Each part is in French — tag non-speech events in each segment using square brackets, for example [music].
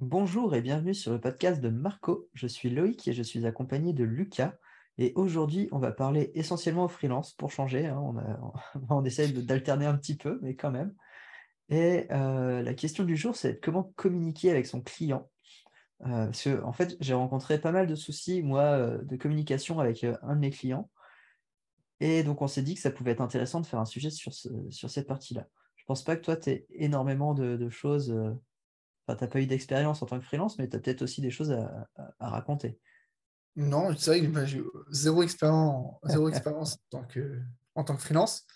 Bonjour et bienvenue sur le podcast de Marco. Je suis Loïc et je suis accompagné de Lucas. Et aujourd'hui, on va parler essentiellement au freelance pour changer. hein. On, a- [laughs] on essaye d'alterner un petit peu, mais quand même. Et euh, la question du jour, c'est comment communiquer avec son client? Euh, parce que, en fait, j'ai rencontré pas mal de soucis, moi, euh, de communication avec un de mes clients. Et donc, on s'est dit que ça pouvait être intéressant de faire un sujet sur, ce- sur cette partie-là. Je pense pas que toi, tu aies énormément de, choses. Enfin, tu n'as pas eu d'expérience en tant que freelance, mais tu as peut-être aussi des choses à, à- à raconter. Non, c'est vrai que bah, j'ai zéro expérience, zéro [laughs] expérience en tant que, en tant que freelance.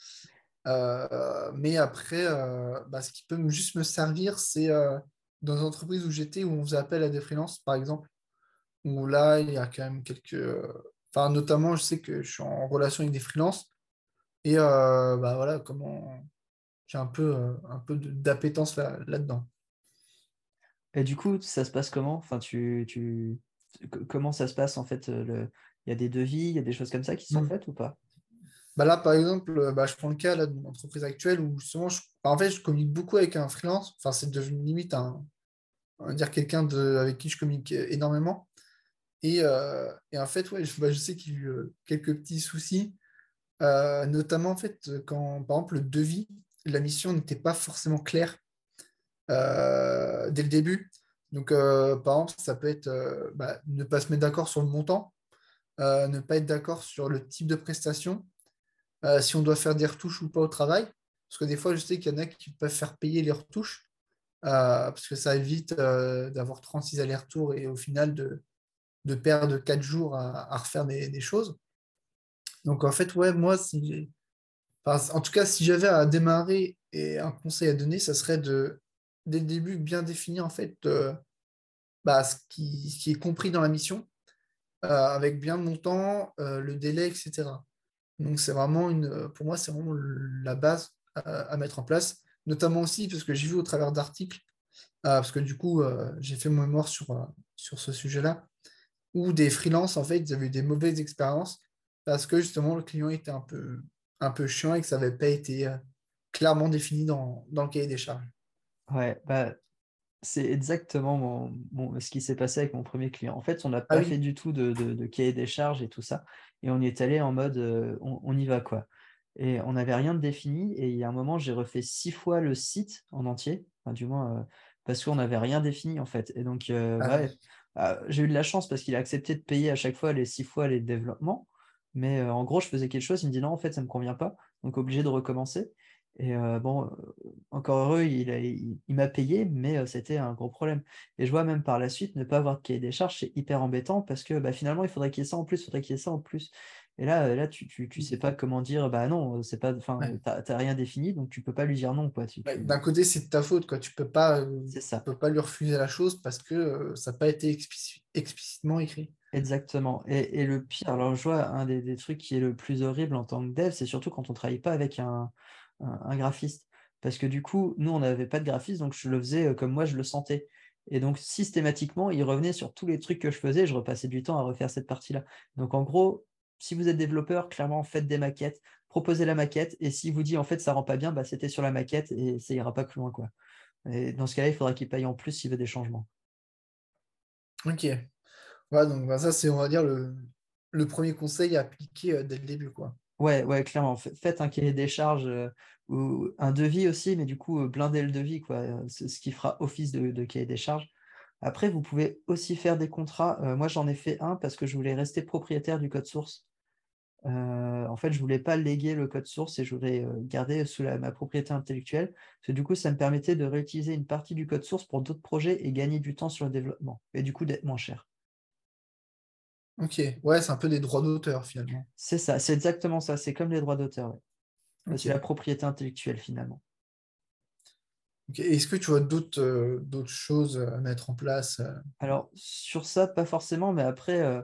Euh, mais après, euh, bah, ce qui peut juste me servir, c'est euh, dans les entreprises où j'étais, où on faisait appel à des freelances, par exemple, où là, il y a quand même quelques... Enfin, notamment, je sais que je suis en relation avec des freelances, et bah, voilà, comment... J'ai un peu, un peu d'appétence là, là-dedans. Et du coup, ça se passe comment? Enfin, tu, tu... Comment ça se passe en fait euh, le... Il y a des devis, il y a des choses comme ça qui sont Hmm. faites ou pas? Bah là, par exemple, euh, bah, je prends le cas là, de mon entreprise actuelle où justement, je, bah, en fait, je communique beaucoup avec un freelance. Enfin, c'est devenu limite un, on va dire quelqu'un de, avec qui je communique énormément. Et, euh, et en fait, ouais, je, bah, je sais qu'il y a eu quelques petits soucis, euh, notamment en fait, quand par exemple le devis, la mission n'était pas forcément claire dès le début. Donc, euh, par exemple, ça peut être euh, bah, ne pas se mettre d'accord sur le montant, euh, ne pas être d'accord sur le type de prestation euh, si on doit faire des retouches ou pas au travail. Parce que des fois, je sais qu'il y en a qui peuvent faire payer les retouches, euh, parce que ça évite euh, d'avoir 36 allers-retours et au final de, de perdre 4 jours à, refaire des, choses. Donc en fait, ouais, moi, en tout cas, si j'avais à démarrer et un conseil à donner, ça serait de, dès le début, bien définir en fait euh, bah, ce qui, est compris dans la mission, euh, avec bien le montant, euh, le délai, etc. Donc, c'est vraiment une, pour moi, c'est vraiment la base à, mettre en place, notamment aussi parce que j'ai vu au travers d'articles, parce que du coup, j'ai fait mon mémoire sur, ce sujet-là, où des freelances, en fait, ils avaient eu des mauvaises expériences parce que justement, le client était un peu, un peu chiant et que ça n'avait pas été clairement défini dans, dans le cahier des charges. Ouais, bah, c'est exactement mon, mon- ce qui s'est passé avec mon premier client. En fait, on n'a Ah pas fait du tout de, de, de cahier des charges et tout ça. Et on y est allé en mode euh, on, on y va quoi. Et on n'avait rien de défini. Et il y a un moment, j'ai refait six fois le site en entier, enfin, du moins euh, parce qu'on n'avait rien défini en fait. Et donc, euh, ah ouais, oui. ah, j'ai eu de la chance parce qu'il a accepté de payer à chaque fois les six fois les développements. Mais en gros, je faisais quelque chose, il me dit non, en fait, ça ne me convient pas. Donc, obligé de recommencer. Et euh, bon, encore heureux, il, il, il m'a payé, mais euh, c'était un gros problème. Et je vois même par la suite, ne pas avoir de cahier des charges, c'est hyper embêtant parce que bah, finalement, il faudrait qu'il y ait ça en plus, il faudrait qu'il y ait ça en plus. Et là, là tu, tu, tu sais pas comment dire, bah non, c'est pas, enfin, Ouais. t'as, rien défini, donc tu peux pas lui dire non, quoi. Tu, Ouais, tu... D'un côté, c'est de ta faute, quoi. Tu peux pas, tu peux pas lui refuser la chose parce que euh, ça n'a pas été explici- explicitement écrit. Exactement. Et, et le pire, alors je vois un des, des trucs qui est le plus horrible en tant que dev, c'est surtout quand on travaille pas avec un, un- graphiste. Parce que du coup, nous, on n'avait pas de graphiste, donc je le faisais euh, comme moi je le sentais. Et donc, systématiquement, il revenait sur tous les trucs que je faisais, je repassais du temps à refaire cette partie-là. Donc, en gros, si vous êtes développeur, clairement, faites des maquettes, proposez la maquette, et s'il vous dit en fait ça rend pas bien, bah, c'était sur la maquette et ça ira pas plus loin, quoi. Et dans ce cas-là, il faudra qu'il paye en plus s'il veut des changements. Ok. Ouais, donc bah, ça, c'est, on va dire, le, le premier conseil à appliquer euh, dès le début, quoi. Ouais, ouais, clairement. Fa- Faites un cahier des charges euh, ou un devis aussi, mais du coup, euh, blindez le devis, quoi. euh, ce qui fera office de, cahier des charges. Après, vous pouvez aussi faire des contrats. Moi, j'en ai fait un parce que je voulais rester propriétaire du code source. En fait, je voulais pas léguer le code source et je voulais garder sous ma propriété intellectuelle. Parce que du coup, ça me permettait de réutiliser une partie du code source pour d'autres projets et gagner du temps sur le développement. Et du coup, d'être moins cher. Ok. Ouais, c'est un peu des droits d'auteur, finalement. C'est ça, c'est exactement ça. C'est comme les droits d'auteur. ouais. C'est la propriété intellectuelle finalement. Est-ce que tu vois d'autres euh, d'autres choses à mettre en place? euh? Alors, sur ça, pas forcément, mais après, euh,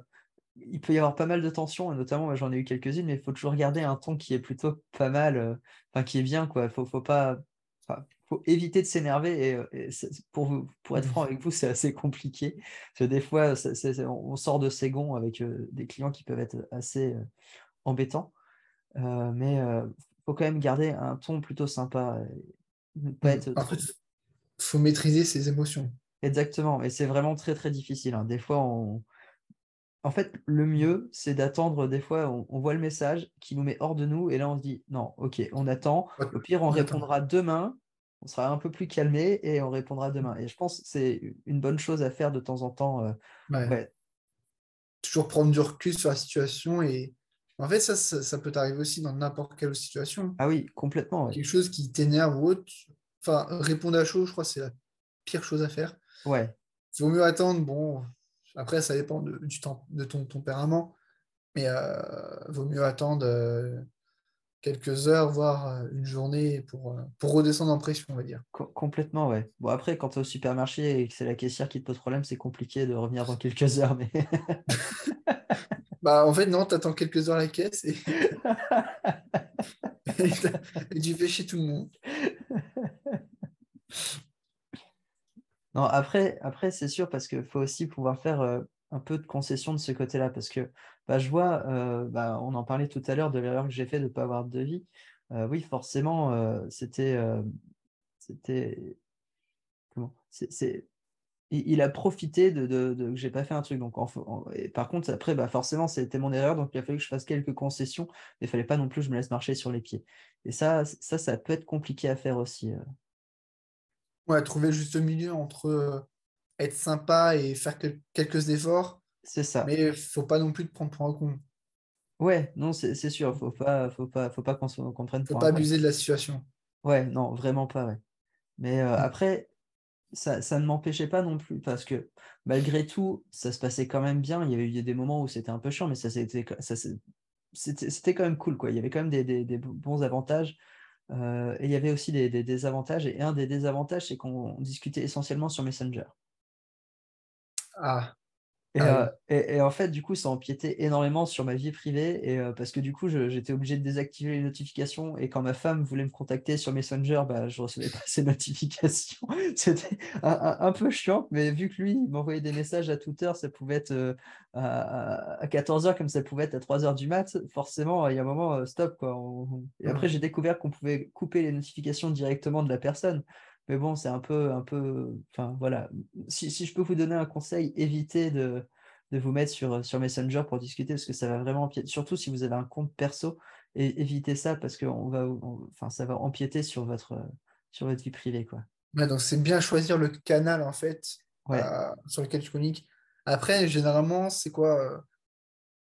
il peut y avoir pas mal de tensions, et notamment, j'en ai eu quelques-unes, mais il faut toujours garder un ton qui est plutôt pas mal, euh, enfin, qui est bien, quoi. Faut, faut pas, faut éviter de s'énerver, et, euh, et pour vous, pour être franc Mhm. avec vous, c'est assez compliqué. Parce que des fois, on sort de ses gonds avec euh, des clients qui peuvent être assez euh, embêtants, Euh, mais euh, faut quand même garder un ton plutôt sympa, trop. fait, faut maîtriser ses émotions. Exactement. Et c'est vraiment très, très difficile. hein. Des fois, on... En fait, le mieux, c'est d'attendre. Des fois, on, on voit le message qui nous met hors de nous. Et là, on se dit, non, OK, on attend. Au pire, on on attend. répondra demain. On sera un peu plus calmé et on répondra demain. Et je pense que c'est une bonne chose à faire de temps en temps. euh, Ouais. Ouais, Toujours prendre du recul sur la situation et en fait, ça, ça, ça peut t'arriver aussi dans n'importe quelle situation. Ah oui, complètement. ouais. Quelque chose qui t'énerve ou autre. Enfin, répondre à chaud, je crois que c'est la pire chose à faire. Ouais, Il vaut mieux attendre. Bon, après, ça dépend de, du temps, de ton tempérament, mais euh, vaut mieux attendre euh, quelques heures, voire euh, une journée pour, euh, pour redescendre en pression, on va dire. co- complètement, ouais. Bon, après, quand tu es au supermarché et que c'est la caissière qui te pose problème, c'est compliqué de revenir dans quelques heures. Mais [laughs] Bah, en fait, non, tu attends quelques heures à la caisse et, [laughs] et et tu fais chez tout le monde. [laughs] Non, après, après c'est sûr, parce qu'il faut aussi pouvoir faire euh, un peu de concession de ce côté-là. Parce que bah, je vois, euh, bah, on en parlait tout à l'heure de l'erreur que j'ai fait de ne pas avoir de devis. Euh, oui, forcément, euh, c'était. c'était. Comment? C'est, Il, a profité de, de, de- que pas fait un truc. Par contre, après, bah, forcément, c'était mon erreur. Donc, il a fallu que je fasse quelques concessions. Mais il fallait pas non plus que je me laisse marcher sur les pieds. Et ça, ça, ça peut être compliqué à faire aussi. Ouais, trouver le juste milieu entre être sympa et faire quel- quelques efforts, C'est ça. mais faut pas non plus te prendre pour un con. Ouais, non, c'est sûr, faut pas, faut pas, faut pas qu'on se- qu'on prenne Faut pour pas un con. abuser de la situation. Ouais, non, vraiment pas, ouais. Mais euh, Mm. après, ça, ça ne m'empêchait pas non plus, parce que malgré tout, ça se passait quand même bien. Il y avait eu des moments où c'était un peu chiant, mais ça c'était, c'était c'était quand même cool, quoi. Il y avait quand même des, des- des bons avantages. euh, et il y avait aussi des, des désavantages. Et un des désavantages, c'est qu'on discutait essentiellement sur Messenger. Ah, Et, Ah euh, et, et en fait, du coup, ça empiétait énormément sur ma vie privée et euh, parce que du coup, j'étais obligé de désactiver les notifications et quand ma femme voulait me contacter sur Messenger, bah, je recevais pas [laughs] ces notifications. [laughs] C'était un, un- un peu chiant, mais vu que lui, il m'envoyait des messages à toute heure, ça pouvait être euh, à, 14h comme ça pouvait être à 3h du mat, forcément, il y a un moment, stop, quoi. On- Et après, j'ai découvert qu'on pouvait couper les notifications directement de la personne. Mais bon, c'est un peu, un peu, enfin voilà. Si, si je peux vous donner un conseil, évitez de, de vous mettre sur, sur Messenger pour discuter parce que ça va vraiment empiéter, surtout si vous avez un compte perso, et évitez ça parce que on va, on- enfin, ça va empiéter sur votre, sur votre vie privée, quoi. Ouais, donc c'est bien choisir le canal en fait Ouais. euh, sur lequel tu communiques. Après, généralement, c'est quoi euh,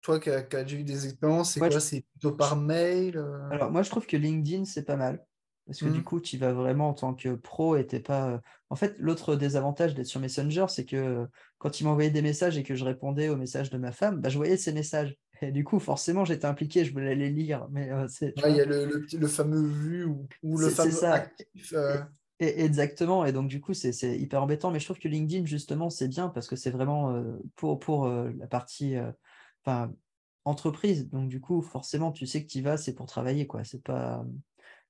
toi qui as, déjà eu des expériences, c'est Ouais, quoi? je- C'est plutôt par mail euh, Alors, moi, je trouve que LinkedIn, c'est pas mal. Parce que du Mhm. coup, tu vas vraiment en tant que pro et t'es pas. euh, En fait, l'autre désavantage d'être sur Messenger, c'est que euh, quand il m'envoyait des messages et que je répondais aux messages de ma femme, bah, je voyais ces messages. Et du coup, forcément, j'étais impliqué, je voulais les lire. Mais euh, c'est, tu Ouais, il y a le, le petit- le fameux vu ou, ou le fameux ça. actif. euh, Et- exactement. Et donc, du coup, c'est hyper embêtant. Mais je trouve que LinkedIn, justement, c'est bien parce que c'est vraiment euh, pour, pour la partie enfin, entreprise. Donc, du coup, forcément, tu sais que tu y vas, c'est pour travailler, quoi. C'est pas.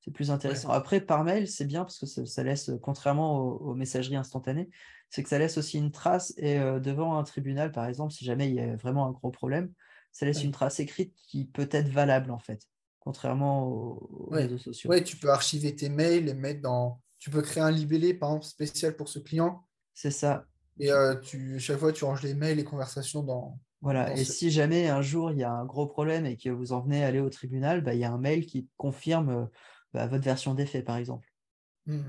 C'est plus intéressant. Après, par mail, c'est bien parce que ça, ça laisse, contrairement aux, aux messageries instantanées, c'est que ça laisse aussi une trace. Et euh, devant un tribunal, par exemple, si jamais il y a vraiment un gros problème, ça laisse Ouais. une trace écrite qui peut être valable, en fait, contrairement aux, aux Ouais. réseaux sociaux. ouais, tu peux archiver tes mails et mettre dans. Tu peux créer un libellé, par exemple, spécial pour ce client. C'est ça. Et euh, tu, chaque fois, tu ranges les mails, les conversations dans, Voilà, et si jamais un jour il y a un gros problème et que vous en venez à aller au tribunal, bah, il y a un mail qui confirme euh, bah, votre version des faits, par exemple. Hmm.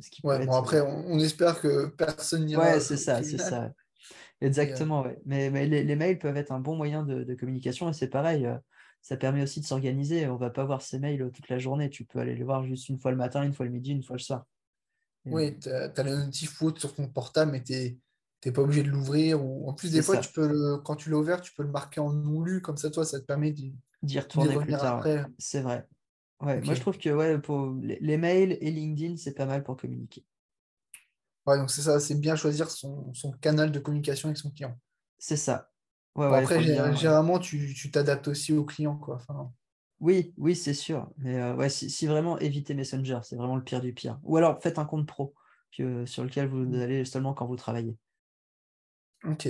Ce qui peut Ouais, bon, être- après, on, on espère que personne n'ira Ouais, c'est ça, c'est ça. ouais. [laughs] Exactement, ouais. Mais, mais les, les mails peuvent être un bon moyen de, de communication et c'est pareil, euh, ça permet aussi de s'organiser. On va pas voir ces mails euh, toute la journée, tu peux aller les voir juste une fois le matin, une fois le midi, une fois le soir. Et, Oui, tu as, le notif ou autre sur ton portable, mais tu n'es pas obligé de l'ouvrir. Ou... En plus, des fois, ça. tu peux le- quand tu l'as ouvert, tu peux le marquer en non lu, comme ça, toi, ça te permet d'y retourner plus tard. C'est vrai. Ouais, moi je trouve que ouais, pour les, mails et LinkedIn, c'est pas mal pour communiquer. Ouais, donc c'est ça, c'est bien choisir son, son canal de communication avec son client. C'est ça. Ouais, Bon, ouais, après, bien. généralement, tu tu t'adaptes aussi au client, quoi. Enfin, Oui, oui, c'est sûr. Mais euh, ouais, si, si vraiment évitez Messenger, c'est vraiment le pire du pire. Ou alors faites un compte pro que- sur lequel vous Mm. allez seulement quand vous travaillez. ok.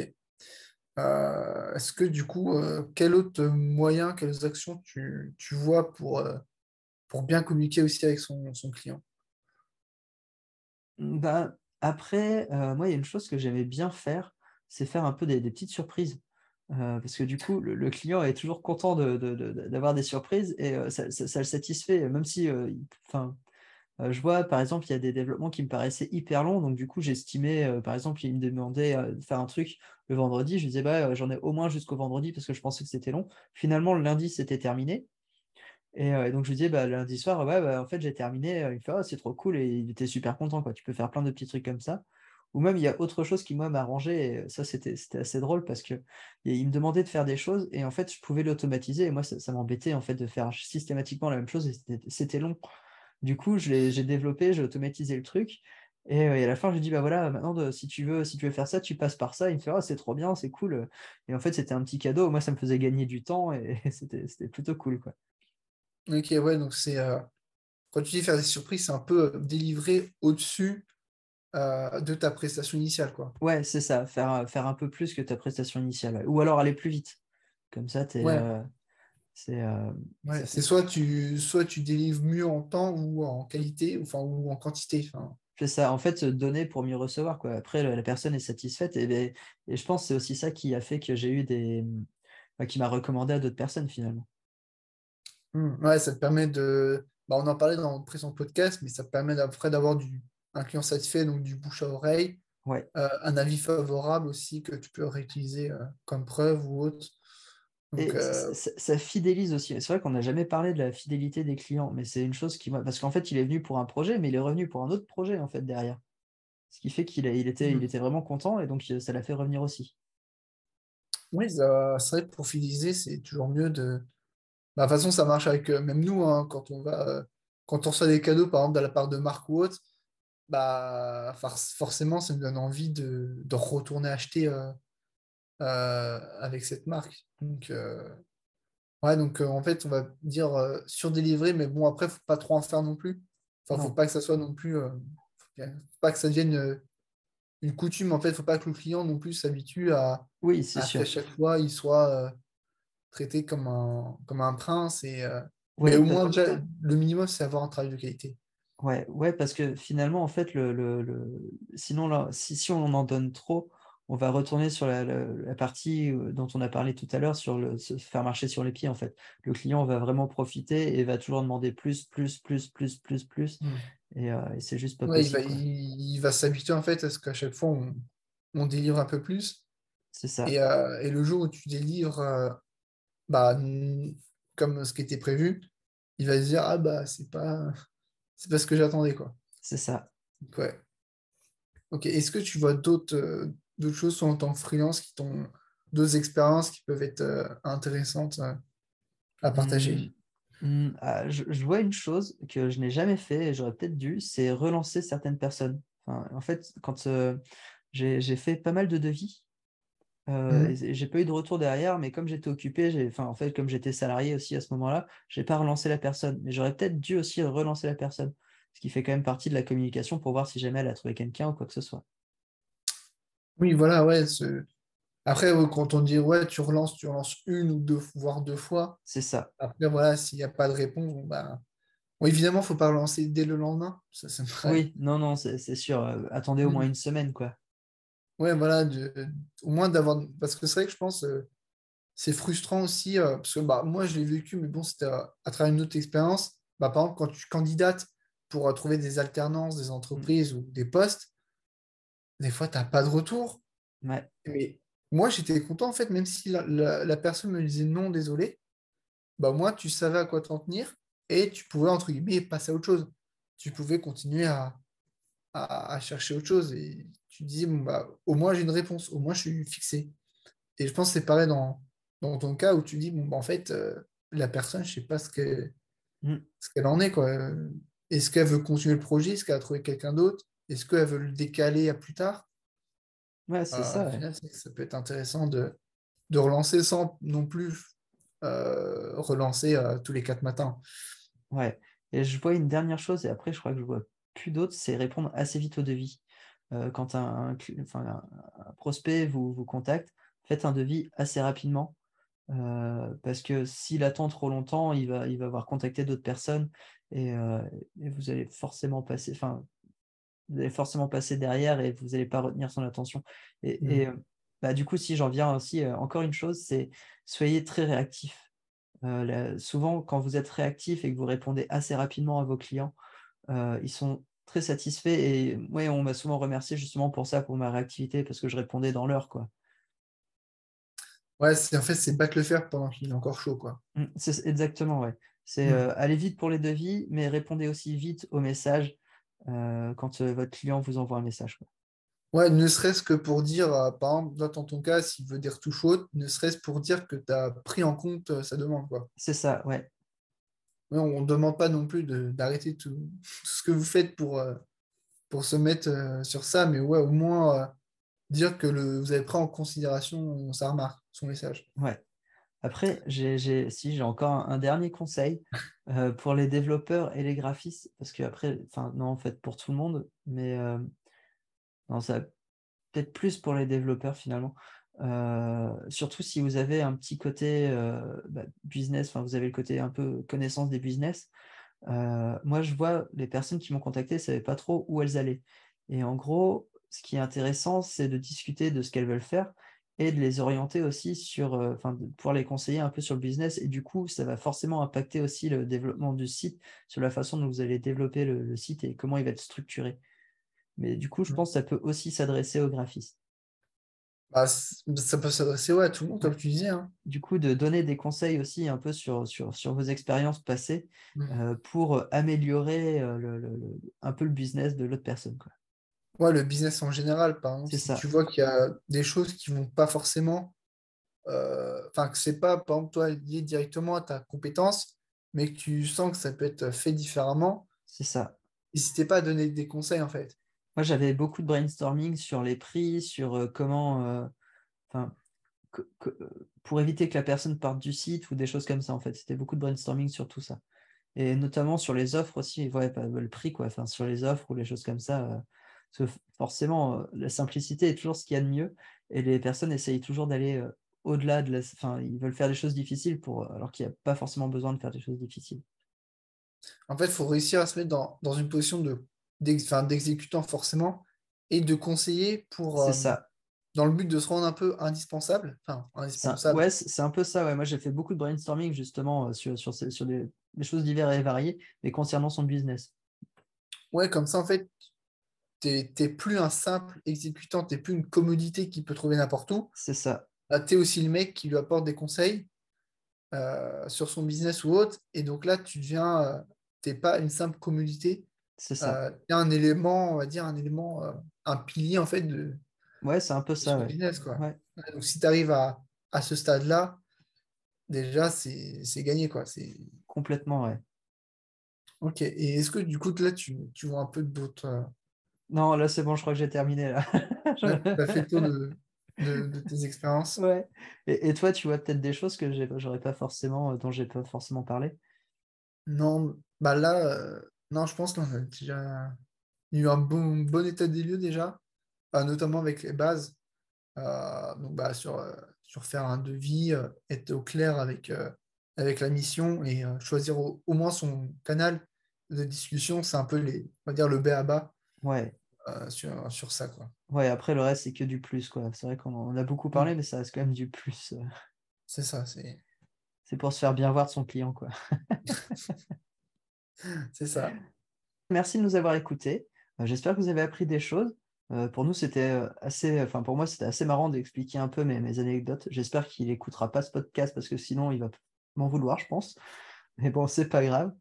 Euh, est-ce que du coup, euh, quel autre moyen, quelles actions tu, tu vois pour, euh, pour bien communiquer aussi avec son, client? Ben, Après, moi, il y a une chose que j'aimais bien faire, c'est faire un peu des, petites surprises. parce que du coup, le, client est toujours content d'avoir des surprises et ça, le satisfait, même si, je vois, par exemple, il y a des développements qui me paraissaient hyper longs. Donc, du coup, j'estimais, par exemple, il me demandait de faire un truc le vendredi. Je disais, bah, j'en ai au moins jusqu'au vendredi parce que je pensais que c'était long. Finalement, le lundi, c'était terminé. Et, donc, je lui disais, bah, lundi soir, ouais, bah, en fait, j'ai terminé. Il me fait, oh, c'est trop cool. Et il était super content. Quoi. Tu peux faire plein de petits trucs comme ça. Ou même, il y a autre chose qui, moi, m'a arrangé. Et ça, c'était assez drôle parce qu'il me demandait de faire des choses. Et en fait, je pouvais l'automatiser. Et moi, ça, m'embêtait en fait de faire systématiquement la même chose. Et c'était long. Du coup, j'ai développé, j'ai automatisé le truc. Et, à la fin, je lui dis, bah voilà, maintenant, si, tu veux, si tu veux faire ça, tu passes par ça. Il me fait, oh, c'est trop bien, c'est cool. Et en fait, c'était un petit cadeau. Moi, ça me faisait gagner du temps et [laughs] c'était plutôt cool. Quoi. Ok, ouais, donc c'est. Euh, quand tu dis faire des surprises, c'est un peu euh, délivrer au-dessus euh, de ta prestation initiale, quoi. Ouais, c'est ça, faire, faire un peu plus que ta prestation initiale. Ou alors aller plus vite. Comme ça, tu es. c'est soit tu, soit tu délivres mieux en temps ou en qualité, enfin, ou en quantité. Enfin. C'est ça, en fait, donner pour mieux recevoir. Quoi. Après, la personne est satisfaite. Et, ben, et je pense que c'est aussi ça qui a fait que j'ai eu des. qui m'a recommandé à d'autres personnes finalement. Mmh, ouais, ça te permet de. Bah, on en parlait dans le précédent podcast, mais ça te permet après d'avoir du... un client satisfait, donc du bouche à oreille. Ouais. Euh, un avis favorable aussi que tu peux réutiliser euh, comme preuve ou autre. et euh, ça, fidélise aussi. C'est vrai qu'on n'a jamais parlé de la fidélité des clients, mais c'est une chose qui. Parce qu'en fait, il est venu pour un projet, mais il est revenu pour un autre projet en fait derrière. Ce qui fait qu'il il était, il mmh. était vraiment content et donc ça l'a fait revenir aussi. Oui, c'est vrai que pour fidéliser, c'est toujours mieux de, de toute façon, ça marche avec euh, même nous, hein, quand on va euh, quand on reçoit des cadeaux, par exemple, de la part de Marc ou autre, bah, forcément, ça nous donne envie de, retourner acheter euh, avec cette marque. Donc, ouais, donc en fait, on va dire surdélivrer, mais bon, après, il ne faut pas trop en faire non plus. Enfin, faut pas que ça soit non plus. faut pas que ça devienne une coutume. En fait, il ne faut pas que le client non plus s'habitue à, oui, à chaque fois, il soit traité comme un, comme un prince. Et, euh, mais au moins, le minimum, c'est avoir un travail de qualité. Ouais, ouais, parce que finalement, en fait, le, le, sinon, là, si, si, on en donne trop, on va retourner sur la, la, partie euh, dont on a parlé tout à l'heure, sur le, se faire marcher sur les pieds, en fait. Le client va vraiment profiter et va toujours demander plus, plus, plus, plus, plus, plus. Mmh. Et, euh, et c'est juste pas possible. Il va, il, va s'habituer, en fait, à ce qu'à chaque fois, on, on, délivre un peu plus. C'est ça. Et, et, le jour où tu délivres bah, comme ce qui était prévu, il va se dire Ah, bah, c'est pas, c'est pas ce que j'attendais. quoi. C'est ça. ouais. Ok. Est-ce que tu vois d'autres euh, d'autres choses en tant que freelance qui t'ont d'autres expériences qui peuvent être euh, intéressantes euh, à partager? Mmh. Mmh. Ah, je, vois une chose que je n'ai jamais fait et j'aurais peut-être dû, c'est relancer certaines personnes. en fait, quand j'ai fait pas mal de devis, euh, mmh. J'ai pas eu de retour derrière, mais comme j'étais occupé, enfin, en fait, comme j'étais salarié aussi à ce moment-là, j'ai pas relancé la personne. Mais j'aurais peut-être dû aussi relancer la personne, ce qui fait quand même partie de la communication pour voir si jamais elle a trouvé quelqu'un ou quoi que ce soit. Oui, voilà, ouais. Après, quand on dit ouais, tu relances, tu relances une ou deux, voire deux fois. C'est ça. Après, voilà, s'il n'y a pas de réponse, bon, bah. évidemment, il ne faut pas relancer dès le lendemain. Ça, Oui, non, non, c'est sûr. Euh, attendez au mmh. moins une semaine, quoi. Ouais, voilà, au moins d'avoir. Parce que c'est vrai que je pense euh, c'est frustrant aussi, euh, parce que bah, moi je l'ai vécu, mais bon, c'était à, travers une autre expérience. Bah, par exemple, quand tu candidates pour euh, trouver des alternances, des entreprises ou des postes, des fois, tu n'as pas de retour. Mais moi, j'étais content, en fait, même si la, personne me disait non, désolé, bah, moi, tu savais à quoi t'en tenir et tu pouvais, entre guillemets, passer à autre chose. Tu pouvais continuer à, à, chercher autre chose. Et tu dis, bon, bah, au moins j'ai une réponse, au moins je suis fixé. Et je pense que c'est pareil dans, dans ton cas où tu dis, bon, bah, en fait, euh, la personne, je ne sais pas ce qu'elle mm. ce qu'elle en est. quoi. Est-ce qu'elle veut continuer le projet? Est-ce qu'elle a trouvé quelqu'un d'autre? Est-ce qu'elle veut le décaler à plus tard? Ouais, c'est ça. Ça peut être intéressant de, de relancer sans non plus euh, relancer euh, tous les quatre matins. Ouais. Et je vois une dernière chose, et après, je crois que je vois plus d'autres, c'est répondre assez vite au devis. Euh, quand un, prospect vous, vous, contacte, faites un devis assez rapidement. Euh, parce que s'il attend trop longtemps, il va, il va avoir contacté d'autres personnes et, euh, et, vous allez forcément passer. Enfin, vous allez forcément passer derrière et vous n'allez pas retenir son attention. Et, Mm. et, euh, bah, du coup, si j'en viens aussi, encore une chose, c'est soyez très réactif. Souvent, quand vous êtes réactif et que vous répondez assez rapidement à vos clients, euh, ils sont très satisfaits. Et ouais, on m'a souvent remercié justement pour ça, pour ma réactivité, parce que je répondais dans l'heure, quoi. Ouais, en fait, c'est battre le fer pendant qu'il est encore chaud, quoi. Mm, C'est exactement, ouais. C'est Mm. euh, aller vite pour les devis, mais répondez aussi vite aux messages euh, quand votre client vous envoie un message. quoi. Ouais, ne serait-ce que pour dire, euh, par exemple, là, dans ton cas, s'il veut des retouches hautes, ne serait-ce pour dire que tu as pris en compte euh, sa demande, quoi. C'est ça, ouais. On ne demande pas non plus d'arrêter tout, tout ce que vous faites pour, euh, pour se mettre euh, sur ça, mais ouais, au moins euh, dire que le, vous avez pris en considération sa remarque, son message. Ouais. Après, si j'ai encore un, un dernier conseil [laughs] euh, pour les développeurs et les graphistes, parce que après, enfin non, en fait pour tout le monde, mais euh, non, ça peut-être plus pour les développeurs finalement. Euh, surtout si vous avez un petit côté euh, bah, business, enfin vous avez le côté un peu connaissance des business. Euh, moi, je vois les personnes qui m'ont contacté, ne savaient pas trop où elles allaient. Et en gros, ce qui est intéressant, c'est de discuter de ce qu'elles veulent faire et de les orienter aussi sur, enfin, de pouvoir les conseiller un peu sur le business. Et du coup, ça va forcément impacter aussi le développement du site, sur la façon dont vous allez développer le, le site et comment il va être structuré. Mais du coup, je Mm. pense que ça peut aussi s'adresser aux graphistes. Bah, ça peut s'adresser ouais, à tout le monde, comme tu disais. hein. Du coup, de donner des conseils aussi un peu sur, sur, sur vos expériences passées Mm. euh, pour améliorer euh, le- le- le- un peu le business de l'autre personne. Quoi. Ouais, le business en général, par exemple, si ça. tu vois qu'il y a des choses qui vont pas forcément, euh, enfin, que c'est pas, par exemple, toi, lié directement à ta compétence, mais que tu sens que ça peut être fait différemment, C'est ça. n'hésitez pas à donner des conseils, en fait. Moi, j'avais beaucoup de brainstorming sur les prix, sur euh, comment, euh, pour éviter que la personne parte du site ou des choses comme ça, en fait. C'était beaucoup de brainstorming sur tout ça. Et notamment sur les offres aussi, ouais, le prix, quoi. Enfin, sur les offres ou les choses comme ça. euh, parce que forcément, la simplicité est toujours ce qu'il y a de mieux. Et les personnes essayent toujours d'aller au-delà de la. Enfin, ils veulent faire des choses difficiles pour, alors qu'il n'y a pas forcément besoin de faire des choses difficiles. En fait, il faut réussir à se mettre dans une position de, d'ex- enfin, d'exécutant, forcément, et de conseiller pour, C'est euh, ça. dans le but de se rendre un peu indispensable. Enfin, C'est un- indispensable. ouais, c'est un peu ça. Ouais. Moi, j'ai fait beaucoup de brainstorming justement euh, sur, sur, ces- sur des, des choses diverses et variées, mais concernant son business. Ouais, comme ça, en fait, tu n'es plus un simple exécutant, tu n'es plus une commodité qui peut trouver n'importe où. C'est ça. tu es aussi le mec qui lui apporte des conseils euh, sur son business ou autre. Et donc là, tu deviens, tu n'es pas une simple commodité. C'est ça. tu es un élément, on va dire, un élément, euh, un pilier en fait de, Ouais, c'est un peu ça. ouais. business. Quoi. Ouais. Donc si tu arrives à, à ce stade-là, déjà, c'est gagné. Quoi. C'est... Complètement, ouais. Ok. Et est-ce que du coup, là, tu, tu vois un peu d'autres. euh, Non, là, c'est bon, je crois que j'ai terminé là. [laughs] Tu as fait le tour de, de- de tes expériences Ouais. Et, et toi, tu vois peut-être des choses que j'aurais pas forcément, euh, dont j'ai pas forcément parlé? Non, bah là, euh, non, je pense qu'on a déjà eu un bon, bon état des lieux déjà, euh, notamment avec les bases. Euh, donc bah, sur, euh, sur faire un devis, être au clair avec, avec la mission et choisir au, au moins son canal de discussion, c'est un peu les, on va dire le B à bas Ouais. sur, sur ça, quoi. Ouais, après, le reste, c'est que du plus, quoi. C'est vrai qu'on a beaucoup parlé, mais ça reste quand même du plus. C'est ça, c'est C'est pour se faire bien voir de son client, quoi. [laughs] [laughs] c'est ça. Merci de nous avoir écoutés. Euh, J'espère que vous avez appris des choses. Euh, pour nous, c'était euh, assez, enfin pour moi, c'était assez marrant d'expliquer un peu mes, anecdotes. J'espère qu'il n'écoutera pas ce podcast parce que sinon, il va m'en vouloir, je pense. Mais bon, c'est pas grave.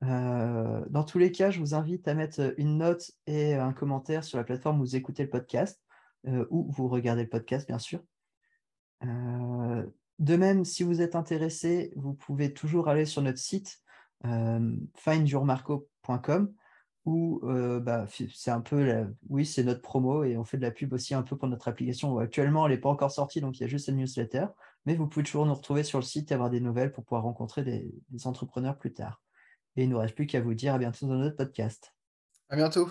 Dans tous les cas, je vous invite à mettre une note et un commentaire sur la plateforme où vous écoutez le podcast ou vous regardez le podcast, bien sûr. De même, si vous êtes intéressé, vous pouvez toujours aller sur notre site findyourmarco.com où euh, bah, c'est un peu, la- oui, c'est notre promo et on fait de la pub aussi un peu pour notre application. Actuellement, elle n'est pas encore sortie, donc il y a juste une newsletter, mais vous pouvez toujours nous retrouver sur le site et avoir des nouvelles pour pouvoir rencontrer des, des entrepreneurs plus tard. Et il ne nous reste plus qu'à vous dire à bientôt dans notre podcast. À bientôt.